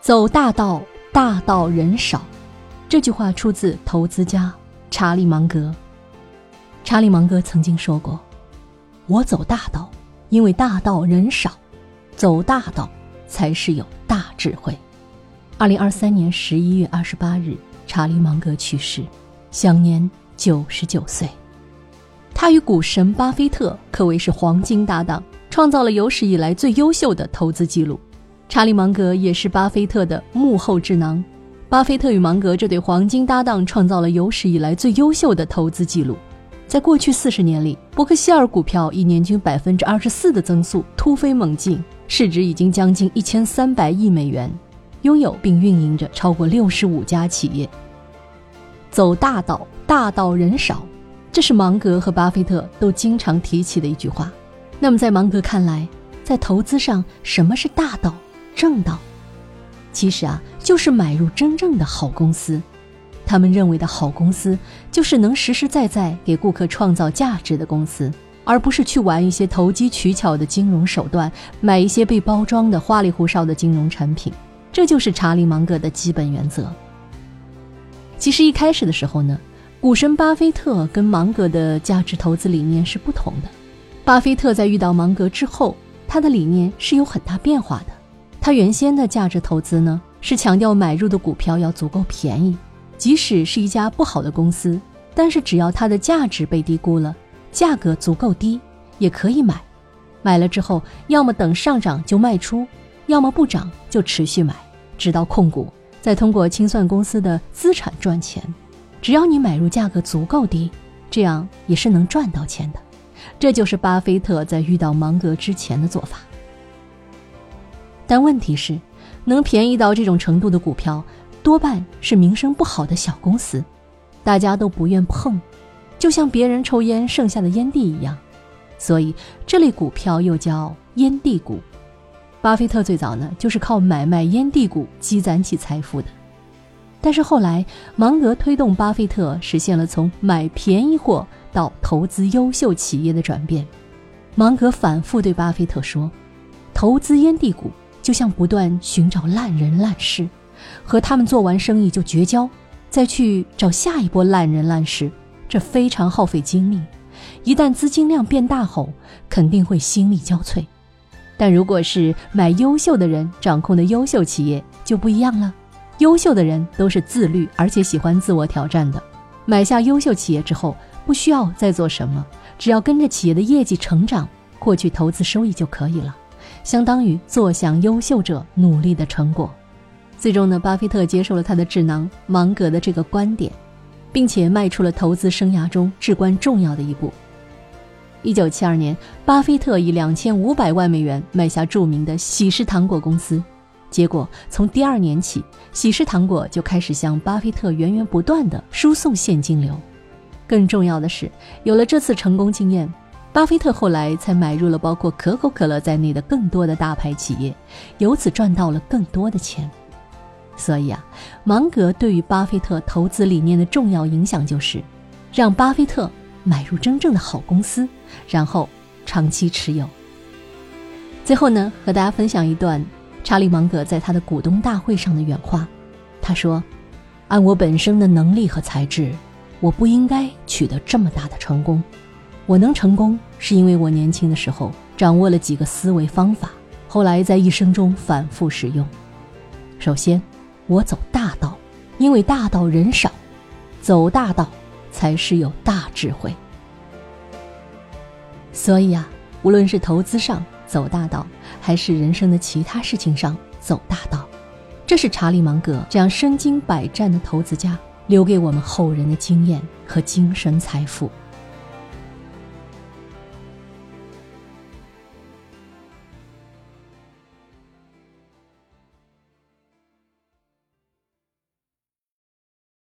走大道，大道人少。这句话出自投资家查理芒格。查理芒格曾经说过：“我走大道，因为大道人少，走大道才是有大智慧。”二零二三年十一月二十八日，查理芒格去世，享年九十九岁。他与股神巴菲特可谓是黄金搭档，创造了有史以来最优秀的投资记录。查理芒格也是巴菲特的幕后智囊。巴菲特与芒格这对黄金搭档创造了有史以来最优秀的投资记录。在过去四十年里，伯克希尔股票以年均百分之二十四的增速突飞猛进，市值已经将近一千三百亿美元，拥有并运营着超过六十五家企业。走大道，大道人少，这是芒格和巴菲特都经常提起的一句话。那么，在芒格看来，在投资上，什么是大道、正道？其实啊，就是买入真正的好公司。他们认为的好公司，就是能实实在在给顾客创造价值的公司，而不是去玩一些投机取巧的金融手段，买一些被包装的花里胡哨的金融产品。这就是查理芒格的基本原则。其实一开始的时候呢，股神巴菲特跟芒格的价值投资理念是不同的。巴菲特在遇到芒格之后，他的理念是有很大变化的。他原先的价值投资呢，是强调买入的股票要足够便宜，即使是一家不好的公司，但是只要它的价值被低估了，价格足够低，也可以买。买了之后，要么等上涨就卖出，要么不涨就持续买，直到控股，再通过清算公司的资产赚钱。只要你买入价格足够低，这样也是能赚到钱的。这就是巴菲特在遇到芒格之前的做法。但问题是，能便宜到这种程度的股票，多半是名声不好的小公司，大家都不愿碰，就像别人抽烟剩下的烟蒂一样。所以这类股票又叫烟蒂股。巴菲特最早呢，就是靠买卖烟蒂股积攒起财富的。但是后来，芒格推动巴菲特实现了从买便宜货到投资优秀企业的转变。芒格反复对巴菲特说：“投资烟蒂股。”就像不断寻找烂人烂事，和他们做完生意就绝交，再去找下一波烂人烂事，这非常耗费精力。一旦资金量变大后，肯定会心力交瘁。但如果是买优秀的人掌控的优秀企业，就不一样了。优秀的人都是自律而且喜欢自我挑战的。买下优秀企业之后，不需要再做什么，只要跟着企业的业绩成长，获取投资收益就可以了。相当于坐享优秀者努力的成果。最终呢，巴菲特接受了他的智囊芒格的这个观点，并且迈出了投资生涯中至关重要的一步。一九七二年，巴菲特以两千五百万美元买下著名的喜事糖果公司。结果从第二年起，喜事糖果就开始向巴菲特源源不断的输送现金流。更重要的是，有了这次成功经验。巴菲特后来才买入了包括可口可乐在内的更多的大牌企业，由此赚到了更多的钱。所以啊，芒格对于巴菲特投资理念的重要影响就是，让巴菲特买入真正的好公司，然后长期持有。最后呢，和大家分享一段查理芒格在他的股东大会上的原话。他说：“按我本身的能力和才智，我不应该取得这么大的成功。”我能成功，是因为我年轻的时候掌握了几个思维方法，后来在一生中反复使用。首先，我走大道，因为大道人少，走大道才是有大智慧。所以啊，无论是投资上走大道，还是人生的其他事情上走大道，这是查理芒格这样身经百战的投资家留给我们后人的经验和精神财富。